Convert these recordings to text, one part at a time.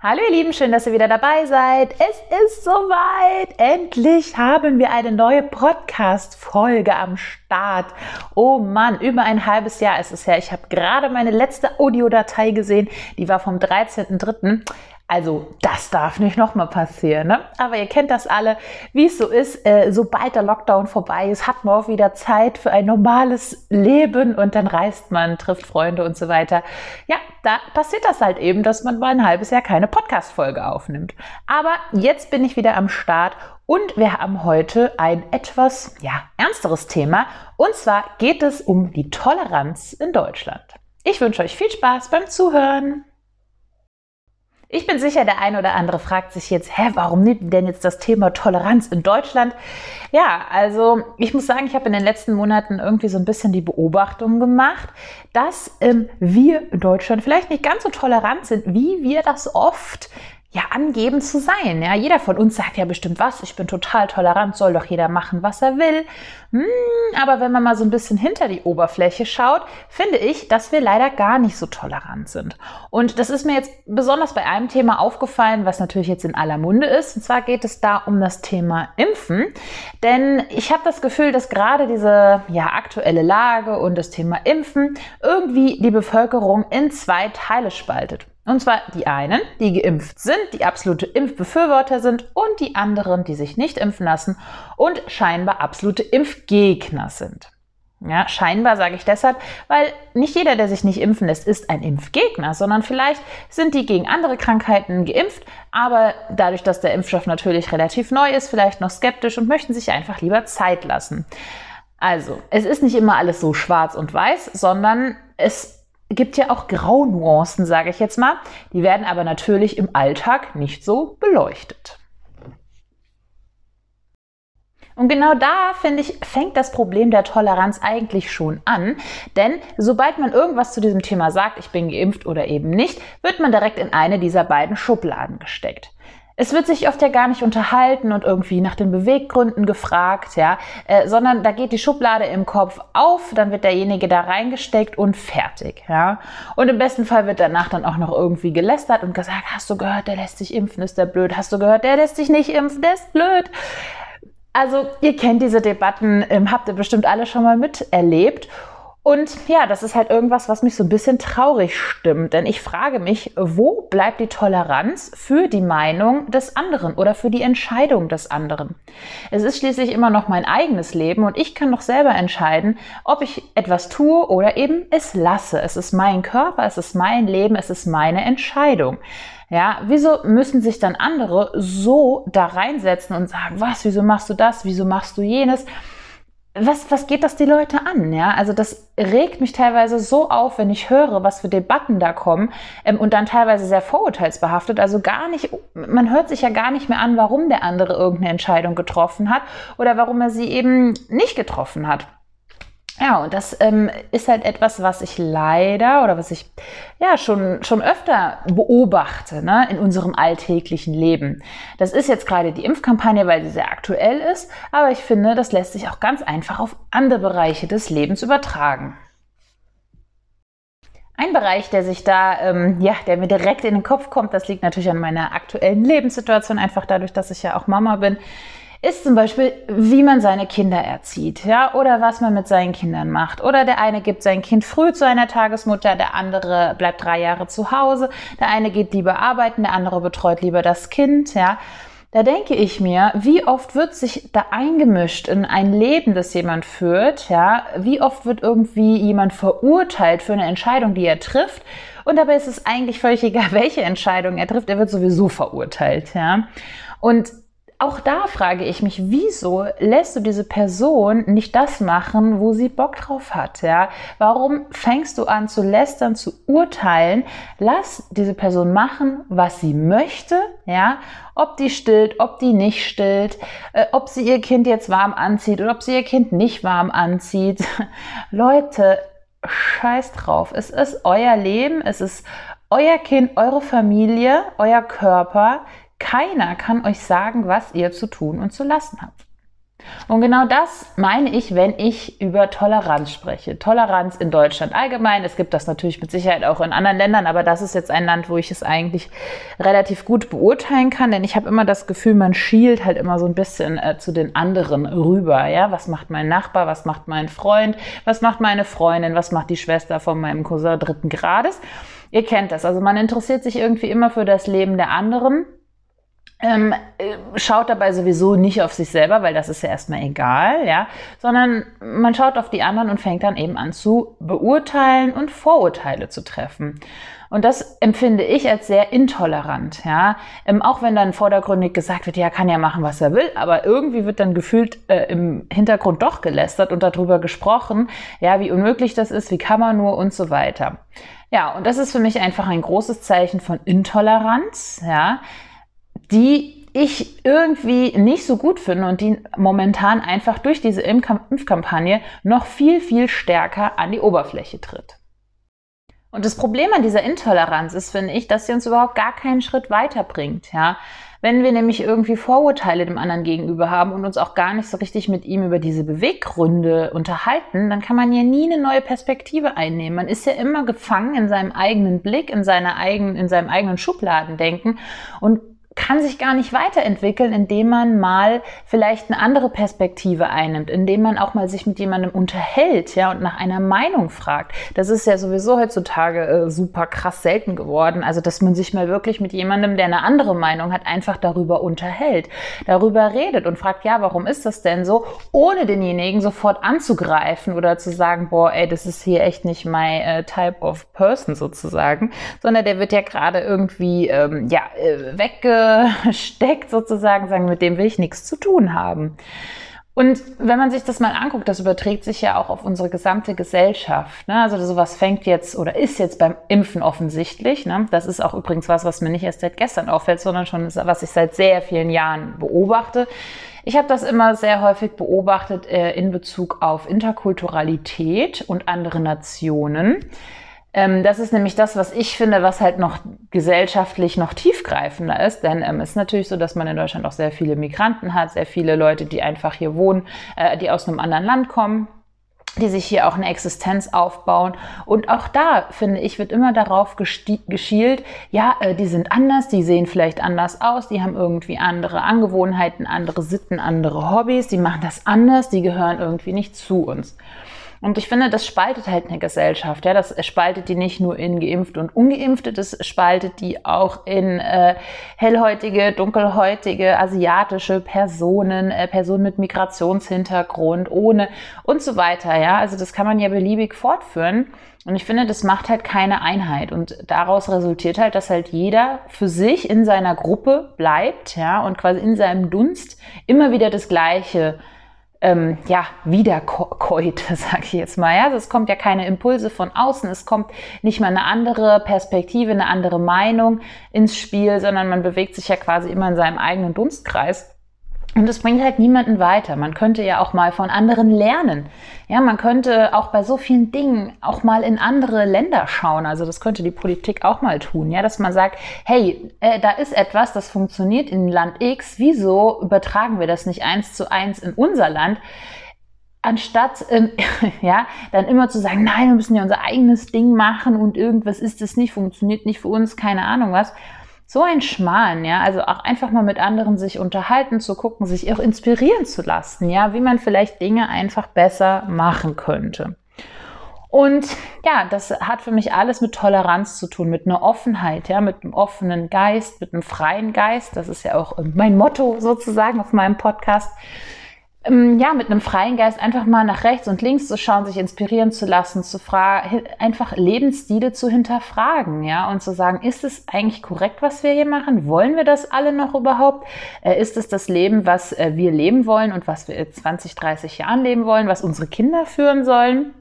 Hallo ihr Lieben, schön, dass ihr wieder dabei seid. Es ist soweit. Endlich haben wir eine neue Podcast-Folge am Start. Oh Mann, über ein halbes Jahr ist es her. Ich habe gerade meine letzte Audiodatei gesehen. Die war vom 13.03. Also das darf nicht nochmal passieren. Ne? Aber ihr kennt das alle, wie es so ist. Äh, sobald der Lockdown vorbei ist, hat man auch wieder Zeit für ein normales Leben und dann reist man, trifft Freunde und so weiter. Ja, da passiert das halt eben, dass man mal ein halbes Jahr keine Podcast-Folge aufnimmt. Aber jetzt bin ich wieder am Start und wir haben heute ein etwas ja, ernsteres Thema. Und zwar geht es um die Toleranz in Deutschland. Ich wünsche euch viel Spaß beim Zuhören. Ich bin sicher, der eine oder andere fragt sich jetzt, hä, warum nimmt denn jetzt das Thema Toleranz in Deutschland? Ja, also ich muss sagen, ich habe in den letzten Monaten irgendwie so ein bisschen die Beobachtung gemacht, dass ähm, wir in Deutschland vielleicht nicht ganz so tolerant sind, wie wir das oft ja, angeben zu sein. Ja, jeder von uns sagt ja bestimmt was. Ich bin total tolerant, soll doch jeder machen, was er will. Hm, aber wenn man mal so ein bisschen hinter die Oberfläche schaut, finde ich, dass wir leider gar nicht so tolerant sind. Und das ist mir jetzt besonders bei einem Thema aufgefallen, was natürlich jetzt in aller Munde ist. Und zwar geht es da um das Thema Impfen. Denn ich habe das Gefühl, dass gerade diese ja, aktuelle Lage und das Thema Impfen irgendwie die Bevölkerung in zwei Teile spaltet. Und zwar die einen, die geimpft sind, die absolute Impfbefürworter sind und die anderen, die sich nicht impfen lassen und scheinbar absolute Impfgegner sind. Ja, scheinbar sage ich deshalb, weil nicht jeder, der sich nicht impfen lässt, ist ein Impfgegner, sondern vielleicht sind die gegen andere Krankheiten geimpft, aber dadurch, dass der Impfstoff natürlich relativ neu ist, vielleicht noch skeptisch und möchten sich einfach lieber Zeit lassen. Also, es ist nicht immer alles so schwarz und weiß, sondern es gibt ja auch Graunuancen, sage ich jetzt mal. Die werden aber natürlich im Alltag nicht so beleuchtet. Und genau da, finde ich, fängt das Problem der Toleranz eigentlich schon an. Denn sobald man irgendwas zu diesem Thema sagt, ich bin geimpft oder eben nicht, wird man direkt in eine dieser beiden Schubladen gesteckt. Es wird sich oft ja gar nicht unterhalten und irgendwie nach den Beweggründen gefragt, ja, äh, sondern da geht die Schublade im Kopf auf, dann wird derjenige da reingesteckt und fertig, ja. Und im besten Fall wird danach dann auch noch irgendwie gelästert und gesagt, hast du gehört, der lässt sich impfen, ist der blöd, hast du gehört, der lässt sich nicht impfen, der ist blöd. Also ihr kennt diese Debatten, ähm, habt ihr bestimmt alle schon mal miterlebt. Und ja, das ist halt irgendwas, was mich so ein bisschen traurig stimmt. Denn ich frage mich, wo bleibt die Toleranz für die Meinung des anderen oder für die Entscheidung des anderen? Es ist schließlich immer noch mein eigenes Leben und ich kann doch selber entscheiden, ob ich etwas tue oder eben es lasse. Es ist mein Körper, es ist mein Leben, es ist meine Entscheidung. Ja, wieso müssen sich dann andere so da reinsetzen und sagen, was, wieso machst du das, wieso machst du jenes? Was, was geht das die Leute an? Ja, also das regt mich teilweise so auf, wenn ich höre, was für Debatten da kommen ähm, und dann teilweise sehr vorurteilsbehaftet. Also gar nicht, man hört sich ja gar nicht mehr an, warum der andere irgendeine Entscheidung getroffen hat oder warum er sie eben nicht getroffen hat. Ja, und das ähm, ist halt etwas, was ich leider oder was ich ja schon, schon öfter beobachte ne, in unserem alltäglichen Leben. Das ist jetzt gerade die Impfkampagne, weil sie sehr aktuell ist, aber ich finde, das lässt sich auch ganz einfach auf andere Bereiche des Lebens übertragen. Ein Bereich, der sich da, ähm, ja, der mir direkt in den Kopf kommt, das liegt natürlich an meiner aktuellen Lebenssituation, einfach dadurch, dass ich ja auch Mama bin, ist zum Beispiel, wie man seine Kinder erzieht, ja, oder was man mit seinen Kindern macht. Oder der eine gibt sein Kind früh zu einer Tagesmutter, der andere bleibt drei Jahre zu Hause, der eine geht lieber arbeiten, der andere betreut lieber das Kind, ja. Da denke ich mir, wie oft wird sich da eingemischt in ein Leben, das jemand führt, ja? Wie oft wird irgendwie jemand verurteilt für eine Entscheidung, die er trifft? Und dabei ist es eigentlich völlig egal, welche Entscheidung er trifft, er wird sowieso verurteilt, ja? Und auch da frage ich mich, wieso lässt du diese Person nicht das machen, wo sie Bock drauf hat? Ja? Warum fängst du an zu lästern, zu urteilen? Lass diese Person machen, was sie möchte, ja? Ob die stillt, ob die nicht stillt, äh, ob sie ihr Kind jetzt warm anzieht oder ob sie ihr Kind nicht warm anzieht. Leute, scheiß drauf. Es ist euer Leben, es ist euer Kind, eure Familie, euer Körper. Keiner kann euch sagen, was ihr zu tun und zu lassen habt. Und genau das meine ich, wenn ich über Toleranz spreche. Toleranz in Deutschland allgemein. Es gibt das natürlich mit Sicherheit auch in anderen Ländern, aber das ist jetzt ein Land, wo ich es eigentlich relativ gut beurteilen kann, denn ich habe immer das Gefühl, man schielt halt immer so ein bisschen äh, zu den anderen rüber. Ja, was macht mein Nachbar? Was macht mein Freund? Was macht meine Freundin? Was macht die Schwester von meinem Cousin dritten Grades? Ihr kennt das. Also man interessiert sich irgendwie immer für das Leben der anderen ähm, äh, schaut dabei sowieso nicht auf sich selber, weil das ist ja erstmal egal, ja, sondern man schaut auf die anderen und fängt dann eben an zu beurteilen und Vorurteile zu treffen. Und das empfinde ich als sehr intolerant, ja. Ähm, auch wenn dann vordergründig gesagt wird, ja, kann ja machen, was er will, aber irgendwie wird dann gefühlt äh, im Hintergrund doch gelästert und darüber gesprochen, ja, wie unmöglich das ist, wie kann man nur und so weiter. Ja, und das ist für mich einfach ein großes Zeichen von Intoleranz, ja die ich irgendwie nicht so gut finde und die momentan einfach durch diese Impfkampagne noch viel, viel stärker an die Oberfläche tritt. Und das Problem an dieser Intoleranz ist, finde ich, dass sie uns überhaupt gar keinen Schritt weiterbringt. Ja? Wenn wir nämlich irgendwie Vorurteile dem anderen gegenüber haben und uns auch gar nicht so richtig mit ihm über diese Beweggründe unterhalten, dann kann man ja nie eine neue Perspektive einnehmen. Man ist ja immer gefangen in seinem eigenen Blick, in, seiner eigenen, in seinem eigenen Schubladendenken und kann sich gar nicht weiterentwickeln, indem man mal vielleicht eine andere Perspektive einnimmt, indem man auch mal sich mit jemandem unterhält, ja, und nach einer Meinung fragt. Das ist ja sowieso heutzutage äh, super krass selten geworden. Also, dass man sich mal wirklich mit jemandem, der eine andere Meinung hat, einfach darüber unterhält, darüber redet und fragt, ja, warum ist das denn so, ohne denjenigen sofort anzugreifen oder zu sagen, boah, ey, das ist hier echt nicht my uh, type of person sozusagen, sondern der wird ja gerade irgendwie, ähm, ja, äh, wegge steckt sozusagen, sagen, mit dem will ich nichts zu tun haben. Und wenn man sich das mal anguckt, das überträgt sich ja auch auf unsere gesamte Gesellschaft. Ne? Also sowas fängt jetzt oder ist jetzt beim Impfen offensichtlich. Ne? Das ist auch übrigens was, was mir nicht erst seit gestern auffällt, sondern schon was ich seit sehr vielen Jahren beobachte. Ich habe das immer sehr häufig beobachtet äh, in Bezug auf Interkulturalität und andere Nationen. Ähm, das ist nämlich das, was ich finde, was halt noch gesellschaftlich noch tiefgreifender ist. Denn ähm, es ist natürlich so, dass man in Deutschland auch sehr viele Migranten hat, sehr viele Leute, die einfach hier wohnen, äh, die aus einem anderen Land kommen die sich hier auch eine Existenz aufbauen. Und auch da, finde ich, wird immer darauf geschielt, ja, äh, die sind anders, die sehen vielleicht anders aus, die haben irgendwie andere Angewohnheiten, andere Sitten, andere Hobbys, die machen das anders, die gehören irgendwie nicht zu uns. Und ich finde, das spaltet halt eine Gesellschaft. Ja, das spaltet die nicht nur in Geimpfte und Ungeimpfte, das spaltet die auch in äh, hellhäutige, dunkelhäutige, asiatische Personen, äh, Personen mit Migrationshintergrund, ohne und so weiter. Ja, also das kann man ja beliebig fortführen. Und ich finde, das macht halt keine Einheit. Und daraus resultiert halt, dass halt jeder für sich in seiner Gruppe bleibt, ja, und quasi in seinem Dunst immer wieder das Gleiche ähm, ja, wiederkäut, sage ich jetzt mal. Ja? Also es kommt ja keine Impulse von außen, es kommt nicht mal eine andere Perspektive, eine andere Meinung ins Spiel, sondern man bewegt sich ja quasi immer in seinem eigenen Dunstkreis. Und es bringt halt niemanden weiter. Man könnte ja auch mal von anderen lernen. Ja, man könnte auch bei so vielen Dingen auch mal in andere Länder schauen. Also das könnte die Politik auch mal tun. Ja, dass man sagt, hey, äh, da ist etwas, das funktioniert in Land X. Wieso übertragen wir das nicht eins zu eins in unser Land? anstatt ähm, ja dann immer zu sagen, nein, wir müssen ja unser eigenes Ding machen und irgendwas ist es nicht, funktioniert nicht für uns, keine Ahnung was. So ein Schmarrn, ja, also auch einfach mal mit anderen sich unterhalten, zu gucken, sich auch inspirieren zu lassen, ja, wie man vielleicht Dinge einfach besser machen könnte. Und ja, das hat für mich alles mit Toleranz zu tun, mit einer Offenheit, ja, mit einem offenen Geist, mit einem freien Geist. Das ist ja auch mein Motto sozusagen auf meinem Podcast. Ähm, ja, mit einem freien Geist einfach mal nach rechts und links zu schauen, sich inspirieren zu lassen, zu fragen, einfach Lebensstile zu hinterfragen, ja, und zu sagen, ist es eigentlich korrekt, was wir hier machen? Wollen wir das alle noch überhaupt? Äh, ist es das Leben, was äh, wir leben wollen und was wir in 20, 30 Jahren leben wollen, was unsere Kinder führen sollen?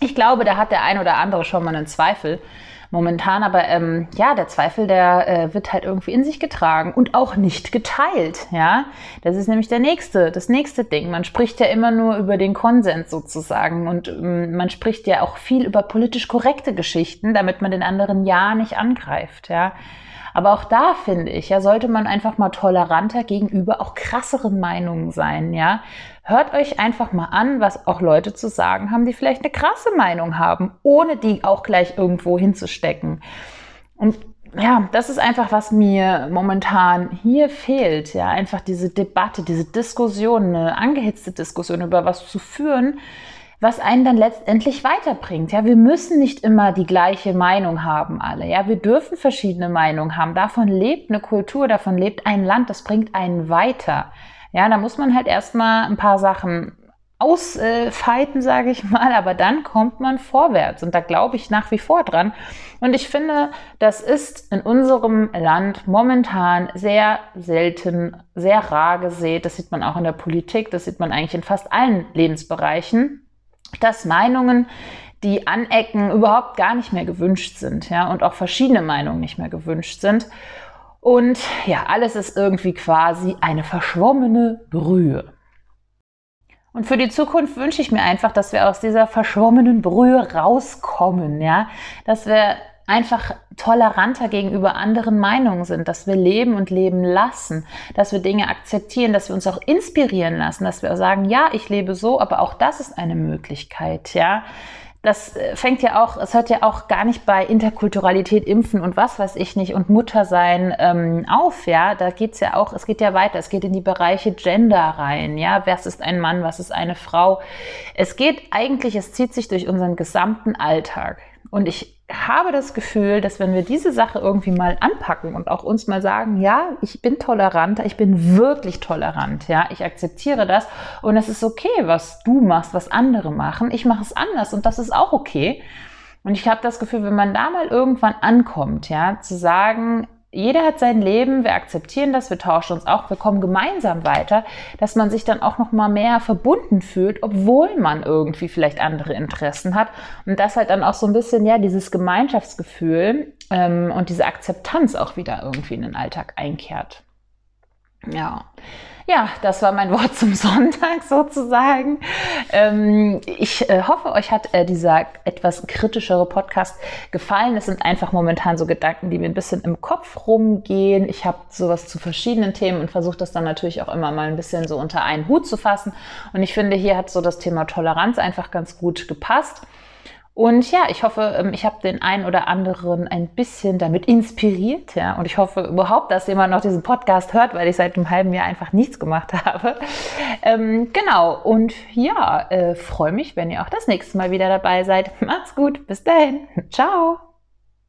Ich glaube, da hat der ein oder andere schon mal einen Zweifel momentan. Aber ähm, ja, der Zweifel, der äh, wird halt irgendwie in sich getragen und auch nicht geteilt. Ja, das ist nämlich der nächste, das nächste Ding. Man spricht ja immer nur über den Konsens sozusagen und ähm, man spricht ja auch viel über politisch korrekte Geschichten, damit man den anderen ja nicht angreift. Ja. Aber auch da finde ich, ja, sollte man einfach mal toleranter gegenüber auch krasseren Meinungen sein, ja. Hört euch einfach mal an, was auch Leute zu sagen haben, die vielleicht eine krasse Meinung haben, ohne die auch gleich irgendwo hinzustecken. Und ja, das ist einfach, was mir momentan hier fehlt. Ja, einfach diese Debatte, diese Diskussion, eine angehitzte Diskussion über was zu führen, was einen dann letztendlich weiterbringt. Ja, wir müssen nicht immer die gleiche Meinung haben, alle. Ja, wir dürfen verschiedene Meinungen haben. Davon lebt eine Kultur, davon lebt ein Land, das bringt einen weiter. Ja, da muss man halt erstmal ein paar Sachen ausfeiten, sage ich mal, aber dann kommt man vorwärts und da glaube ich nach wie vor dran. Und ich finde, das ist in unserem Land momentan sehr selten, sehr rar gesät. Das sieht man auch in der Politik, das sieht man eigentlich in fast allen Lebensbereichen, dass Meinungen, die anecken, überhaupt gar nicht mehr gewünscht sind, ja, und auch verschiedene Meinungen nicht mehr gewünscht sind. Und ja, alles ist irgendwie quasi eine verschwommene Brühe. Und für die Zukunft wünsche ich mir einfach, dass wir aus dieser verschwommenen Brühe rauskommen, ja, dass wir einfach toleranter gegenüber anderen Meinungen sind, dass wir leben und leben lassen, dass wir Dinge akzeptieren, dass wir uns auch inspirieren lassen, dass wir auch sagen, ja, ich lebe so, aber auch das ist eine Möglichkeit, ja das äh, fängt ja auch, es hört ja auch gar nicht bei Interkulturalität, Impfen und was weiß ich nicht und Muttersein ähm, auf, ja. Da geht's ja auch, es geht ja weiter, es geht in die Bereiche Gender rein, ja. Was ist ein Mann, was ist eine Frau? Es geht eigentlich, es zieht sich durch unseren gesamten Alltag. Und ich habe das Gefühl, dass wenn wir diese Sache irgendwie mal anpacken und auch uns mal sagen, ja, ich bin toleranter, ich bin wirklich tolerant, ja, ich akzeptiere das und es ist okay, was du machst, was andere machen, ich mache es anders und das ist auch okay. Und ich habe das Gefühl, wenn man da mal irgendwann ankommt, ja, zu sagen, jeder hat sein Leben, wir akzeptieren das, wir tauschen uns auch, wir kommen gemeinsam weiter, dass man sich dann auch noch mal mehr verbunden fühlt, obwohl man irgendwie vielleicht andere Interessen hat und das halt dann auch so ein bisschen ja dieses Gemeinschaftsgefühl ähm, und diese Akzeptanz auch wieder irgendwie in den Alltag einkehrt. Ja. Ja, das war mein Wort zum Sonntag sozusagen. Ähm, ich äh, hoffe, euch hat äh, dieser etwas kritischere Podcast gefallen. Es sind einfach momentan so Gedanken, die mir ein bisschen im Kopf rumgehen. Ich habe sowas zu verschiedenen Themen und versuche das dann natürlich auch immer mal ein bisschen so unter einen Hut zu fassen. Und ich finde, hier hat so das Thema Toleranz einfach ganz gut gepasst. Und ja, ich hoffe, ähm, ich habe den einen oder anderen ein bisschen damit inspiriert. Ja, und ich hoffe überhaupt, dass jemand noch diesen Podcast hört, weil ich seit einem halben Jahr einfach nichts gemacht habe. Ähm, genau. Und ja, äh, freue mich, wenn ihr auch das nächste Mal wieder dabei seid. Macht's gut. Bis dahin. Ciao.